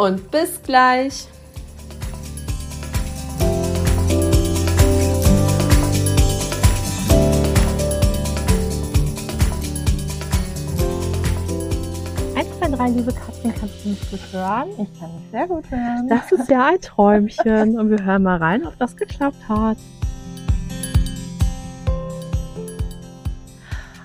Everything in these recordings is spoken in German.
und bis gleich. drei, liebe Katrin, kannst du mich gut hören? Ich kann mich sehr gut hören. Das ist ja ein Träumchen und wir hören mal rein, ob das geklappt hat.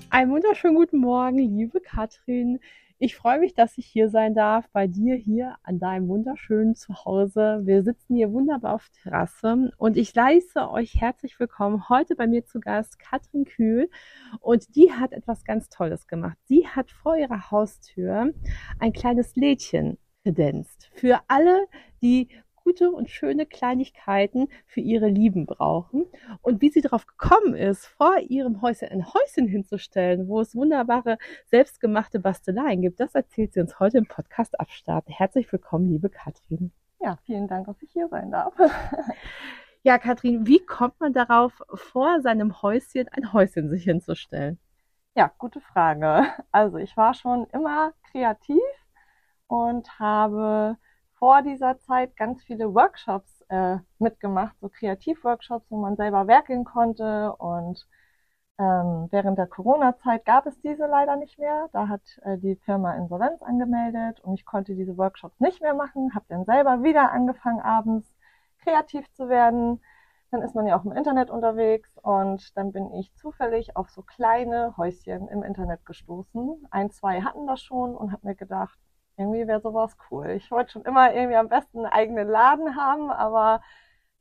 Einen wunderschönen guten Morgen, liebe Katrin. Ich freue mich, dass ich hier sein darf, bei dir hier an deinem wunderschönen Zuhause. Wir sitzen hier wunderbar auf Terrasse und ich leiste euch herzlich willkommen. Heute bei mir zu Gast Katrin Kühl und die hat etwas ganz Tolles gemacht. Sie hat vor ihrer Haustür ein kleines Lädchen kredenzt. Für alle, die gute und schöne Kleinigkeiten für ihre Lieben brauchen. Und wie sie darauf gekommen ist, vor ihrem Häuschen ein Häuschen hinzustellen, wo es wunderbare selbstgemachte Basteleien gibt, das erzählt sie uns heute im Podcast Abstarten. Herzlich willkommen, liebe Katrin. Ja, vielen Dank, dass ich hier sein darf. ja, Katrin, wie kommt man darauf, vor seinem Häuschen ein Häuschen sich hinzustellen? Ja, gute Frage. Also ich war schon immer kreativ und habe vor dieser Zeit ganz viele Workshops äh, mitgemacht, so Kreativworkshops, wo man selber werkeln konnte. Und ähm, während der Corona-Zeit gab es diese leider nicht mehr. Da hat äh, die Firma Insolvenz angemeldet und ich konnte diese Workshops nicht mehr machen. Habe dann selber wieder angefangen, abends kreativ zu werden. Dann ist man ja auch im Internet unterwegs und dann bin ich zufällig auf so kleine Häuschen im Internet gestoßen. Ein, zwei hatten das schon und habe mir gedacht, irgendwie wäre sowas cool. Ich wollte schon immer irgendwie am besten einen eigenen Laden haben, aber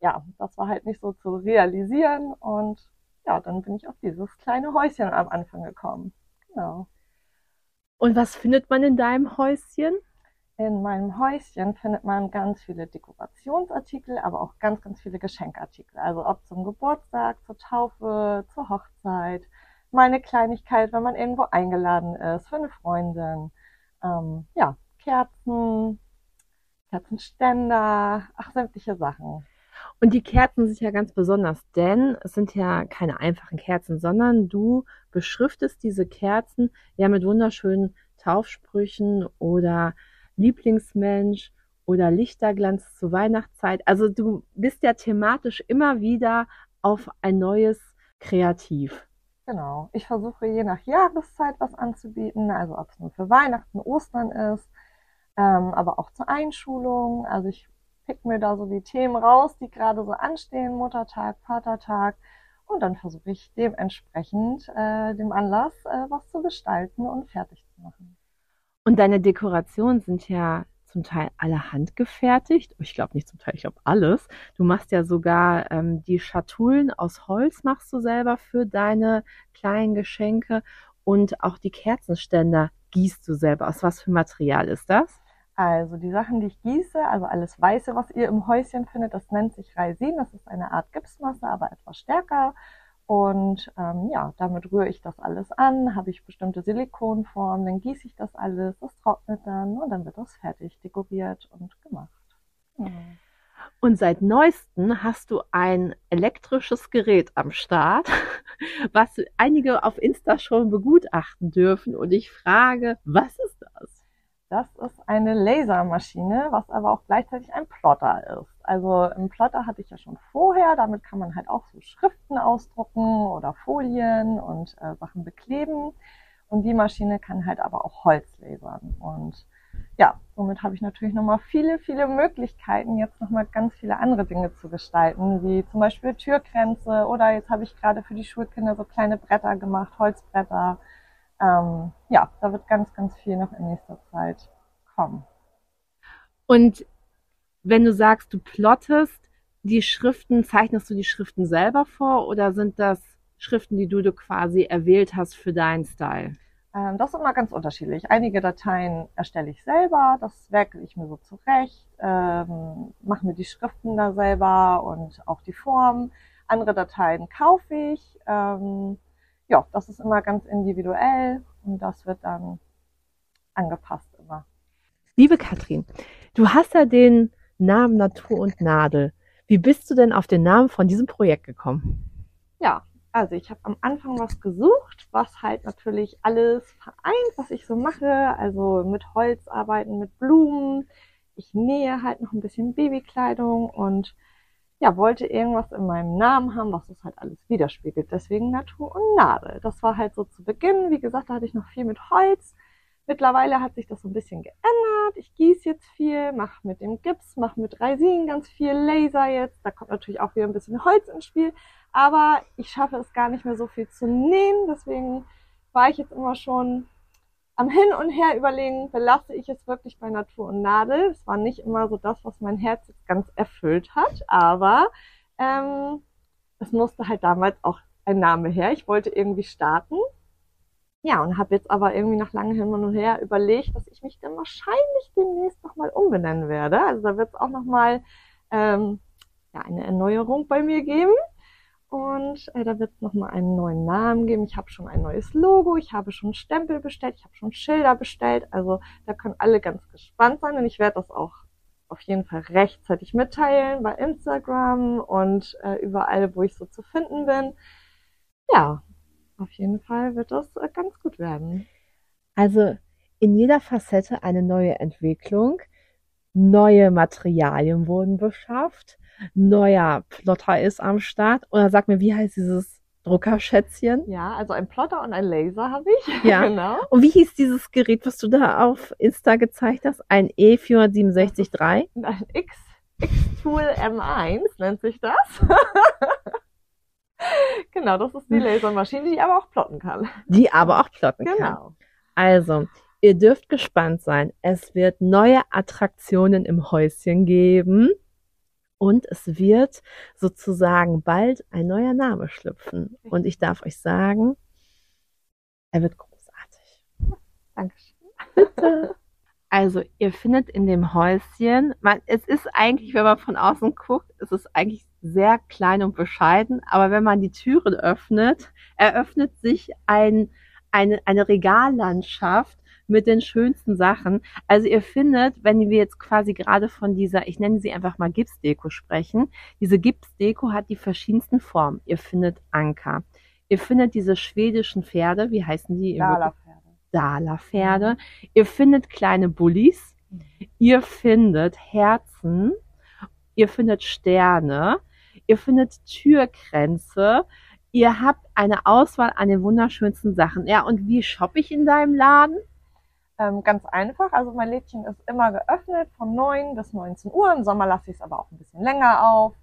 ja, das war halt nicht so zu realisieren und ja, dann bin ich auf dieses kleine Häuschen am Anfang gekommen. Genau. Und was findet man in deinem Häuschen? In meinem Häuschen findet man ganz viele Dekorationsartikel, aber auch ganz, ganz viele Geschenkartikel. Also ob zum Geburtstag, zur Taufe, zur Hochzeit, mal eine Kleinigkeit, wenn man irgendwo eingeladen ist, für eine Freundin. Ähm, ja, Kerzen, Kerzenständer, ach, sämtliche Sachen. Und die Kerzen sind ja ganz besonders, denn es sind ja keine einfachen Kerzen, sondern du beschriftest diese Kerzen ja mit wunderschönen Taufsprüchen oder Lieblingsmensch oder Lichterglanz zur Weihnachtszeit. Also du bist ja thematisch immer wieder auf ein neues Kreativ. Genau. Ich versuche je nach Jahreszeit was anzubieten, also ob es nur für Weihnachten, Ostern ist ähm, aber auch zur Einschulung. Also ich pick mir da so die Themen raus, die gerade so anstehen, Muttertag, Vatertag. Und dann versuche ich dementsprechend äh, dem Anlass äh, was zu gestalten und fertig zu machen. Und deine Dekorationen sind ja zum Teil alle handgefertigt. Ich glaube nicht zum Teil, ich glaube alles. Du machst ja sogar ähm, die Schatullen aus Holz machst du selber für deine kleinen Geschenke und auch die Kerzenständer gießt du selber. Aus was für Material ist das? Also die Sachen, die ich gieße, also alles Weiße, was ihr im Häuschen findet, das nennt sich Reisin. Das ist eine Art Gipsmasse, aber etwas stärker. Und ähm, ja, damit rühre ich das alles an, habe ich bestimmte Silikonformen, dann gieße ich das alles, das trocknet dann und dann wird das fertig dekoriert und gemacht. Mhm. Und seit neuestem hast du ein elektrisches Gerät am Start, was einige auf Insta schon begutachten dürfen. Und ich frage, was ist das? Ist eine Lasermaschine, was aber auch gleichzeitig ein Plotter ist. Also ein Plotter hatte ich ja schon vorher. Damit kann man halt auch so Schriften ausdrucken oder Folien und äh, Sachen bekleben. Und die Maschine kann halt aber auch Holz lasern. Und ja, somit habe ich natürlich nochmal viele, viele Möglichkeiten, jetzt nochmal ganz viele andere Dinge zu gestalten, wie zum Beispiel Türgrenze oder jetzt habe ich gerade für die Schulkinder so kleine Bretter gemacht, Holzbretter ähm, ja, da wird ganz, ganz viel noch in nächster Zeit kommen. Und wenn du sagst, du plottest die Schriften, zeichnest du die Schriften selber vor oder sind das Schriften, die du, du quasi erwählt hast für deinen Style? Ähm, das ist immer ganz unterschiedlich. Einige Dateien erstelle ich selber, das werke ich mir so zurecht, ähm, mache mir die Schriften da selber und auch die Form. Andere Dateien kaufe ich. Ähm, ja, das ist immer ganz individuell und das wird dann angepasst immer. Liebe Katrin, du hast ja den Namen Natur und Nadel. Wie bist du denn auf den Namen von diesem Projekt gekommen? Ja, also ich habe am Anfang was gesucht, was halt natürlich alles vereint, was ich so mache. Also mit Holz arbeiten, mit Blumen. Ich nähe halt noch ein bisschen Babykleidung und ja, wollte irgendwas in meinem Namen haben, was das halt alles widerspiegelt. Deswegen Natur und Nadel. Das war halt so zu Beginn. Wie gesagt, da hatte ich noch viel mit Holz. Mittlerweile hat sich das so ein bisschen geändert. Ich gieße jetzt viel, mache mit dem Gips, mache mit Resin ganz viel Laser jetzt. Da kommt natürlich auch wieder ein bisschen Holz ins Spiel. Aber ich schaffe es gar nicht mehr so viel zu nähen. Deswegen war ich jetzt immer schon am Hin und Her überlegen, belasse ich es wirklich bei Natur und Nadel. Es war nicht immer so das, was mein Herz jetzt ganz erfüllt hat. Aber ähm, es musste halt damals auch ein Name her. Ich wollte irgendwie starten. Ja, und habe jetzt aber irgendwie nach langem Hin und Her überlegt, dass ich mich dann wahrscheinlich demnächst nochmal umbenennen werde. Also da wird es auch nochmal ähm, ja, eine Erneuerung bei mir geben. Und äh, da wird es nochmal einen neuen Namen geben. Ich habe schon ein neues Logo, ich habe schon Stempel bestellt, ich habe schon Schilder bestellt. Also da können alle ganz gespannt sein und ich werde das auch auf jeden Fall rechtzeitig mitteilen bei Instagram und äh, überall, wo ich so zu finden bin. Ja, auf jeden Fall wird das äh, ganz gut werden. Also in jeder Facette eine neue Entwicklung. Neue Materialien wurden beschafft. Neuer Plotter ist am Start. Oder sag mir, wie heißt dieses Druckerschätzchen? Ja, also ein Plotter und ein Laser habe ich. Ja, genau. Und wie hieß dieses Gerät, was du da auf Insta gezeigt hast? Ein E467 III? Ein X, X-Tool M1 nennt sich das. genau, das ist die hm. Lasermaschine, die aber auch plotten kann. Die aber auch plotten genau. kann. Genau. Also, ihr dürft gespannt sein. Es wird neue Attraktionen im Häuschen geben. Und es wird sozusagen bald ein neuer Name schlüpfen. Und ich darf euch sagen, er wird großartig. Dankeschön. Bitte. Also, ihr findet in dem Häuschen, man, es ist eigentlich, wenn man von außen guckt, es ist eigentlich sehr klein und bescheiden, aber wenn man die Türen öffnet, eröffnet sich ein, eine, eine Regallandschaft mit den schönsten Sachen. Also ihr findet, wenn wir jetzt quasi gerade von dieser, ich nenne sie einfach mal Gipsdeko sprechen, diese Gipsdeko hat die verschiedensten Formen. Ihr findet Anker. Ihr findet diese schwedischen Pferde, wie heißen die? Dala-Pferde. Dala-Pferde. Mhm. Ihr findet kleine Bullis. Mhm. Ihr findet Herzen. Ihr findet Sterne ihr findet Türkränze, ihr habt eine Auswahl an den wunderschönsten Sachen. Ja, und wie shoppe ich in deinem Laden? Ähm, ganz einfach. Also mein Lädchen ist immer geöffnet von 9 bis 19 Uhr. Im Sommer lasse ich es aber auch ein bisschen länger auf.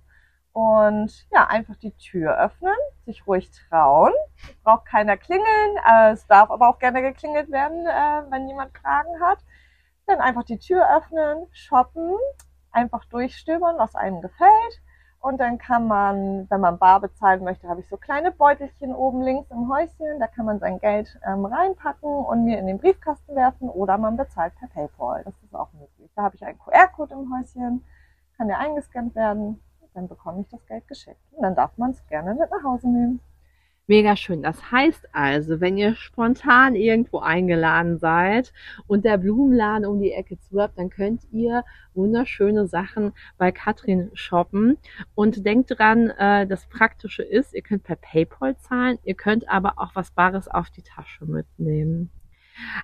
Und ja, einfach die Tür öffnen, sich ruhig trauen. Braucht keiner klingeln. Äh, es darf aber auch gerne geklingelt werden, äh, wenn jemand Fragen hat. Dann einfach die Tür öffnen, shoppen, einfach durchstöbern, was einem gefällt. Und dann kann man, wenn man bar bezahlen möchte, habe ich so kleine Beutelchen oben links im Häuschen. Da kann man sein Geld ähm, reinpacken und mir in den Briefkasten werfen oder man bezahlt per PayPal. Das ist auch möglich. Da habe ich einen QR-Code im Häuschen, kann der eingescannt werden. Dann bekomme ich das Geld geschickt. Und dann darf man es gerne mit nach Hause nehmen. Mega schön. Das heißt also, wenn ihr spontan irgendwo eingeladen seid und der Blumenladen um die Ecke zu habt, dann könnt ihr wunderschöne Sachen bei Katrin shoppen. Und denkt dran, äh, das Praktische ist, ihr könnt per PayPal zahlen, ihr könnt aber auch was Bares auf die Tasche mitnehmen.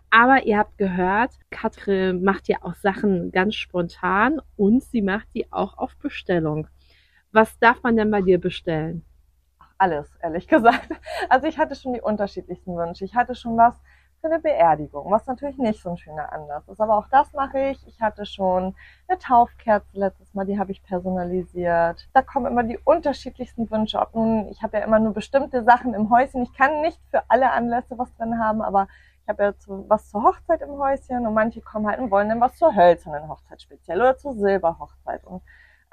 Aber ihr habt gehört, Katrin macht ja auch Sachen ganz spontan und sie macht die auch auf Bestellung. Was darf man denn bei dir bestellen? Alles, ehrlich gesagt. Also ich hatte schon die unterschiedlichsten Wünsche. Ich hatte schon was für eine Beerdigung, was natürlich nicht so ein schöner Anlass ist. Aber auch das mache ich. Ich hatte schon eine Taufkerze letztes Mal, die habe ich personalisiert. Da kommen immer die unterschiedlichsten Wünsche. Ob nun, ich habe ja immer nur bestimmte Sachen im Häuschen. Ich kann nicht für alle Anlässe was drin haben, aber ich habe ja zu, was zur Hochzeit im Häuschen und manche kommen halt und wollen dann was zur hölzernen Hochzeit speziell oder zur Silberhochzeit. Und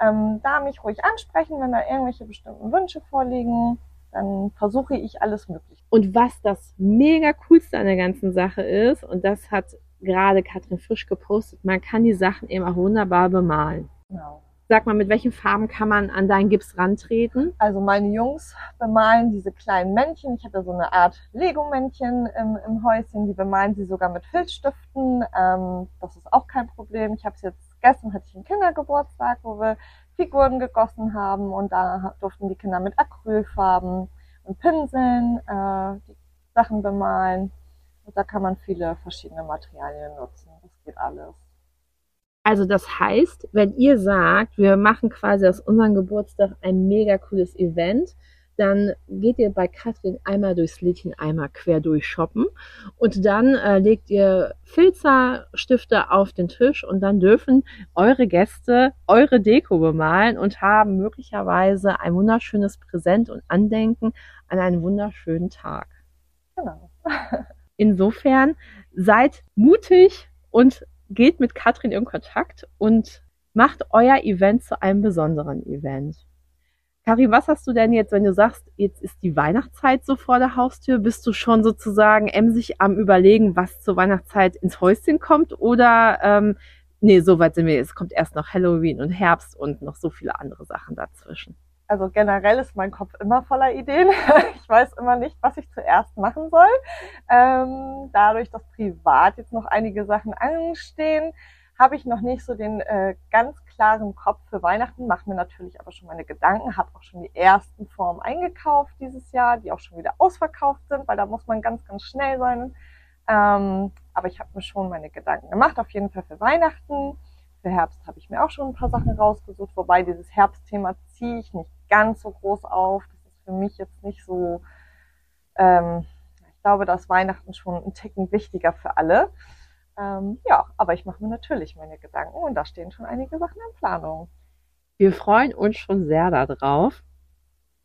ähm, da mich ruhig ansprechen, wenn da irgendwelche bestimmten Wünsche vorliegen. dann versuche ich alles Mögliche. Und was das mega coolste an der ganzen Sache ist, und das hat gerade Katrin Frisch gepostet, man kann die Sachen eben auch wunderbar bemalen. Genau. Sag mal, mit welchen Farben kann man an deinen Gips rantreten? Also meine Jungs bemalen diese kleinen Männchen. Ich habe ja so eine Art Lego-Männchen im, im Häuschen. Die bemalen sie sogar mit Filzstiften. Ähm, das ist auch kein Problem. Ich habe es jetzt gestern hatte ich einen Kindergeburtstag, wo wir Figuren gegossen haben und da durften die Kinder mit Acrylfarben und Pinseln äh, die Sachen bemalen. Und da kann man viele verschiedene Materialien nutzen. Das geht alles. Also das heißt, wenn ihr sagt, wir machen quasi aus unserem Geburtstag ein mega cooles Event, dann geht ihr bei Katrin einmal durchs Lädchen einmal quer durch shoppen und dann äh, legt ihr Filzerstifte auf den Tisch und dann dürfen eure Gäste eure Deko bemalen und haben möglicherweise ein wunderschönes Präsent und Andenken an einen wunderschönen Tag. Genau. Insofern seid mutig und geht mit Katrin in Kontakt und macht euer Event zu einem besonderen Event. Karin, was hast du denn jetzt, wenn du sagst, jetzt ist die Weihnachtszeit so vor der Haustür? Bist du schon sozusagen emsig am Überlegen, was zur Weihnachtszeit ins Häuschen kommt? Oder, ähm, nee, so weit sind wir, es kommt erst noch Halloween und Herbst und noch so viele andere Sachen dazwischen. Also generell ist mein Kopf immer voller Ideen. Ich weiß immer nicht, was ich zuerst machen soll. Ähm, dadurch, dass privat jetzt noch einige Sachen anstehen, habe ich noch nicht so den äh, ganz klaren Kopf für Weihnachten, mache mir natürlich aber schon meine Gedanken, habe auch schon die ersten Formen eingekauft dieses Jahr, die auch schon wieder ausverkauft sind, weil da muss man ganz, ganz schnell sein. Ähm, aber ich habe mir schon meine Gedanken gemacht, auf jeden Fall für Weihnachten. Für Herbst habe ich mir auch schon ein paar Sachen rausgesucht, wobei dieses Herbstthema ziehe ich nicht ganz so groß auf. Das ist für mich jetzt nicht so, ähm, ich glaube, dass Weihnachten schon ein Ticken wichtiger für alle. Ähm, ja, aber ich mache mir natürlich meine Gedanken und da stehen schon einige Sachen in Planung. Wir freuen uns schon sehr darauf.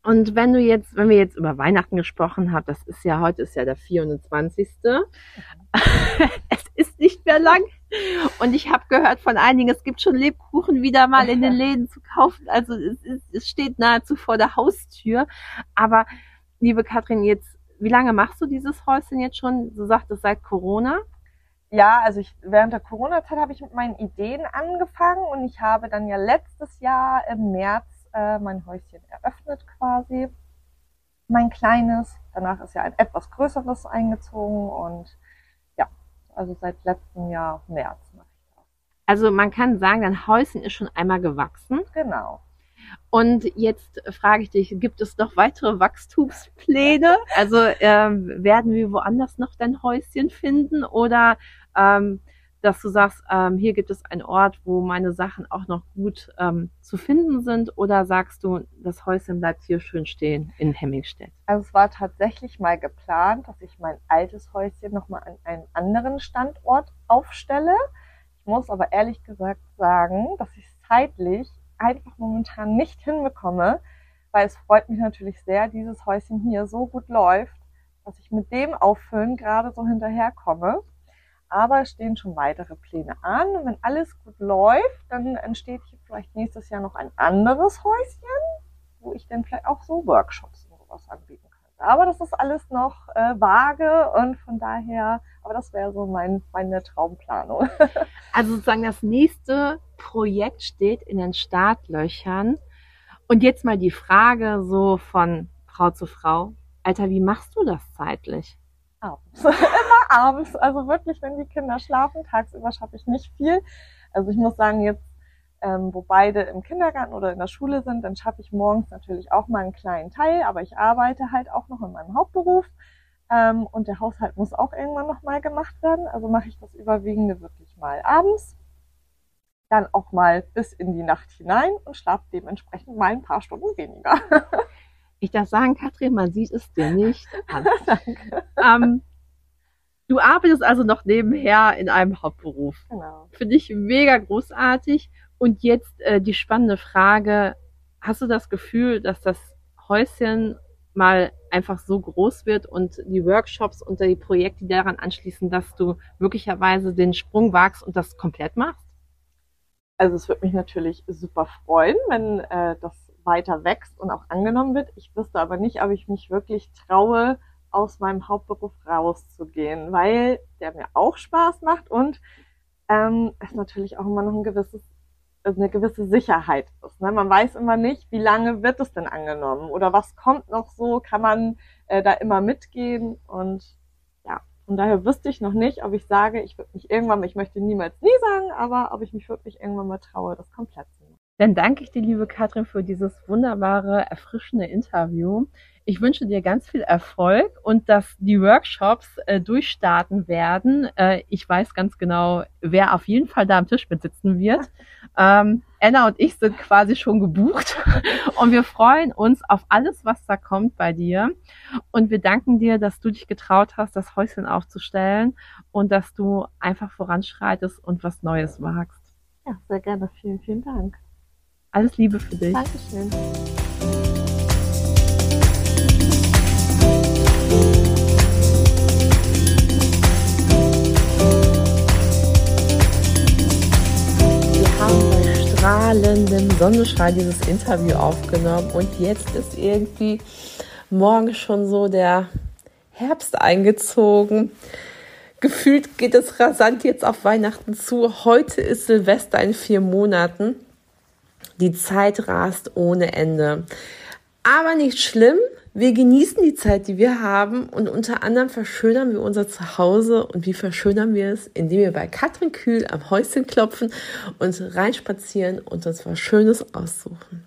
Und wenn du jetzt, wenn wir jetzt über Weihnachten gesprochen haben, das ist ja heute ist ja der 24. Mhm. es ist nicht mehr lang. Und ich habe gehört von einigen, es gibt schon Lebkuchen wieder mal in den Läden zu kaufen. Also es, es steht nahezu vor der Haustür. Aber liebe Katrin, jetzt, wie lange machst du dieses Häuschen jetzt schon? Du sagtest seit Corona? Ja, also ich, während der Corona-Zeit habe ich mit meinen Ideen angefangen und ich habe dann ja letztes Jahr im März äh, mein Häuschen eröffnet quasi. Mein kleines. Danach ist ja ein etwas größeres eingezogen und ja, also seit letztem Jahr März mache ich das. Also man kann sagen, dein Häuschen ist schon einmal gewachsen. Genau. Und jetzt frage ich dich, gibt es noch weitere Wachstumspläne? Also ähm, werden wir woanders noch dein Häuschen finden oder ähm, dass du sagst, ähm, hier gibt es einen Ort, wo meine Sachen auch noch gut ähm, zu finden sind? Oder sagst du, das Häuschen bleibt hier schön stehen in Hemmingstedt? Also es war tatsächlich mal geplant, dass ich mein altes Häuschen nochmal an einen anderen Standort aufstelle. Ich muss aber ehrlich gesagt sagen, dass ich es zeitlich einfach momentan nicht hinbekomme, weil es freut mich natürlich sehr, dieses Häuschen hier so gut läuft, dass ich mit dem Auffüllen gerade so hinterherkomme. Aber es stehen schon weitere Pläne an. Und wenn alles gut läuft, dann entsteht hier vielleicht nächstes Jahr noch ein anderes Häuschen, wo ich dann vielleicht auch so Workshops und sowas anbieten könnte. Aber das ist alles noch äh, vage und von daher, aber das wäre so mein, meine Traumplanung. also sozusagen das nächste Projekt steht in den Startlöchern. Und jetzt mal die Frage so von Frau zu Frau. Alter, wie machst du das zeitlich? Abends. abends. Also wirklich, wenn die Kinder schlafen, tagsüber schaffe ich nicht viel. Also ich muss sagen, jetzt, ähm, wo beide im Kindergarten oder in der Schule sind, dann schaffe ich morgens natürlich auch mal einen kleinen Teil, aber ich arbeite halt auch noch in meinem Hauptberuf. Ähm, und der Haushalt muss auch irgendwann noch mal gemacht werden. Also mache ich das überwiegende wirklich mal abends. Dann auch mal bis in die Nacht hinein und schlafe dementsprechend mal ein paar Stunden weniger. ich darf sagen, Katrin, man sieht es dir nicht an. Ähm, Du arbeitest also noch nebenher in einem Hauptberuf. Genau. Finde ich mega großartig. Und jetzt äh, die spannende Frage, hast du das Gefühl, dass das Häuschen mal einfach so groß wird und die Workshops und die Projekte, die daran anschließen, dass du möglicherweise den Sprung wagst und das komplett machst? Also es würde mich natürlich super freuen, wenn äh, das weiter wächst und auch angenommen wird. Ich wüsste aber nicht, ob ich mich wirklich traue, aus meinem Hauptberuf rauszugehen, weil der mir auch Spaß macht und ähm, es natürlich auch immer noch ein gewisses, eine gewisse Sicherheit ist. Ne? Man weiß immer nicht, wie lange wird es denn angenommen oder was kommt noch so, kann man äh, da immer mitgehen und ja, von daher wüsste ich noch nicht, ob ich sage, ich würde mich irgendwann, ich möchte niemals nie sagen, aber ob ich mich wirklich irgendwann mal traue, das komplett zu. Dann danke ich dir, liebe Katrin, für dieses wunderbare, erfrischende Interview. Ich wünsche dir ganz viel Erfolg und dass die Workshops äh, durchstarten werden. Äh, ich weiß ganz genau, wer auf jeden Fall da am Tisch mit sitzen wird. Ähm, Anna und ich sind quasi schon gebucht und wir freuen uns auf alles, was da kommt bei dir. Und wir danken dir, dass du dich getraut hast, das Häuschen aufzustellen und dass du einfach voranschreitest und was Neues wagst. Ja, sehr gerne. Vielen, vielen Dank. Alles Liebe für dich. Dankeschön. strahlendem Sonnenschein dieses Interview aufgenommen und jetzt ist irgendwie morgen schon so der Herbst eingezogen. Gefühlt geht es rasant jetzt auf Weihnachten zu. Heute ist Silvester in vier Monaten. Die Zeit rast ohne Ende. Aber nicht schlimm, wir genießen die Zeit, die wir haben und unter anderem verschönern wir unser Zuhause und wie verschönern wir es, indem wir bei Katrin Kühl am Häuschen klopfen und reinspazieren und uns was Schönes aussuchen.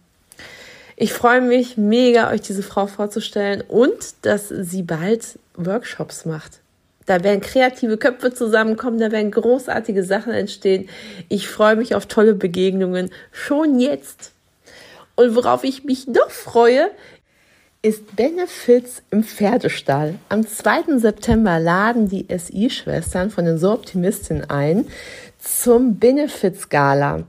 Ich freue mich mega, euch diese Frau vorzustellen und dass sie bald Workshops macht. Da werden kreative Köpfe zusammenkommen, da werden großartige Sachen entstehen. Ich freue mich auf tolle Begegnungen schon jetzt. Und worauf ich mich noch freue, ist Benefits im Pferdestall. Am 2. September laden die SI-Schwestern von den So Optimistinnen ein zum Benefits Gala.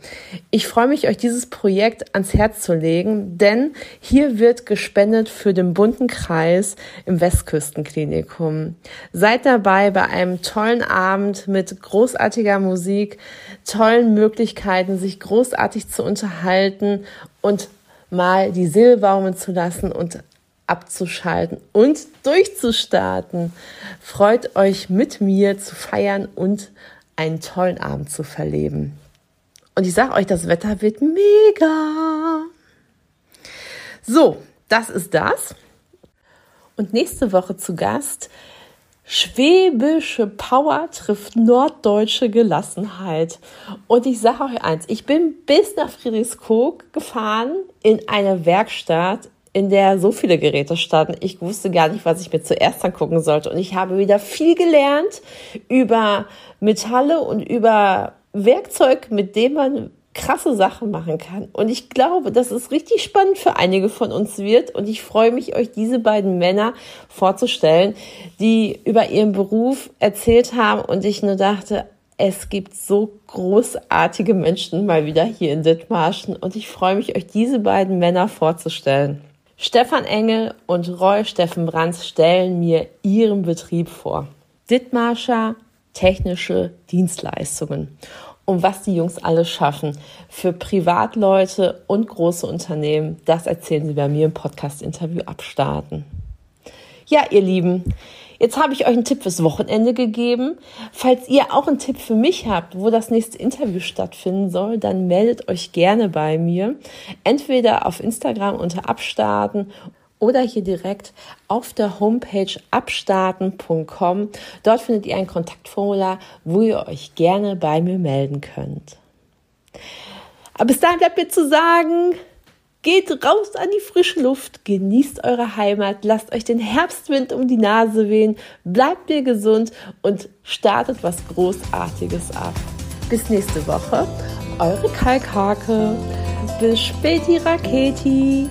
Ich freue mich, euch dieses Projekt ans Herz zu legen, denn hier wird gespendet für den bunten Kreis im Westküstenklinikum. Seid dabei bei einem tollen Abend mit großartiger Musik, tollen Möglichkeiten, sich großartig zu unterhalten und mal die Seele baumen zu lassen und abzuschalten und durchzustarten. Freut euch mit mir zu feiern und einen tollen Abend zu verleben. Und ich sage euch, das Wetter wird mega. So, das ist das. Und nächste Woche zu Gast Schwäbische Power trifft norddeutsche Gelassenheit. Und ich sage euch eins, ich bin bis nach Friedrichskoog gefahren in eine Werkstatt in der so viele Geräte standen. Ich wusste gar nicht, was ich mir zuerst angucken sollte. Und ich habe wieder viel gelernt über Metalle und über Werkzeug, mit dem man krasse Sachen machen kann. Und ich glaube, dass es richtig spannend für einige von uns wird. Und ich freue mich, euch diese beiden Männer vorzustellen, die über ihren Beruf erzählt haben. Und ich nur dachte, es gibt so großartige Menschen mal wieder hier in Dithmarschen. Und ich freue mich, euch diese beiden Männer vorzustellen. Stefan Engel und Roy Steffen Brands stellen mir ihren Betrieb vor. Dithmarscher technische Dienstleistungen. Und was die Jungs alles schaffen für Privatleute und große Unternehmen, das erzählen sie bei mir im Podcast-Interview abstarten. Ja, ihr Lieben, Jetzt habe ich euch einen Tipp fürs Wochenende gegeben. Falls ihr auch einen Tipp für mich habt, wo das nächste Interview stattfinden soll, dann meldet euch gerne bei mir. Entweder auf Instagram unter Abstarten oder hier direkt auf der Homepage abstarten.com. Dort findet ihr ein Kontaktformular, wo ihr euch gerne bei mir melden könnt. Aber bis dahin bleibt mir zu sagen, Geht raus an die frische Luft, genießt eure Heimat, lasst euch den Herbstwind um die Nase wehen, bleibt mir gesund und startet was Großartiges ab. Bis nächste Woche, eure Kalkhake. Bis späti Raketi.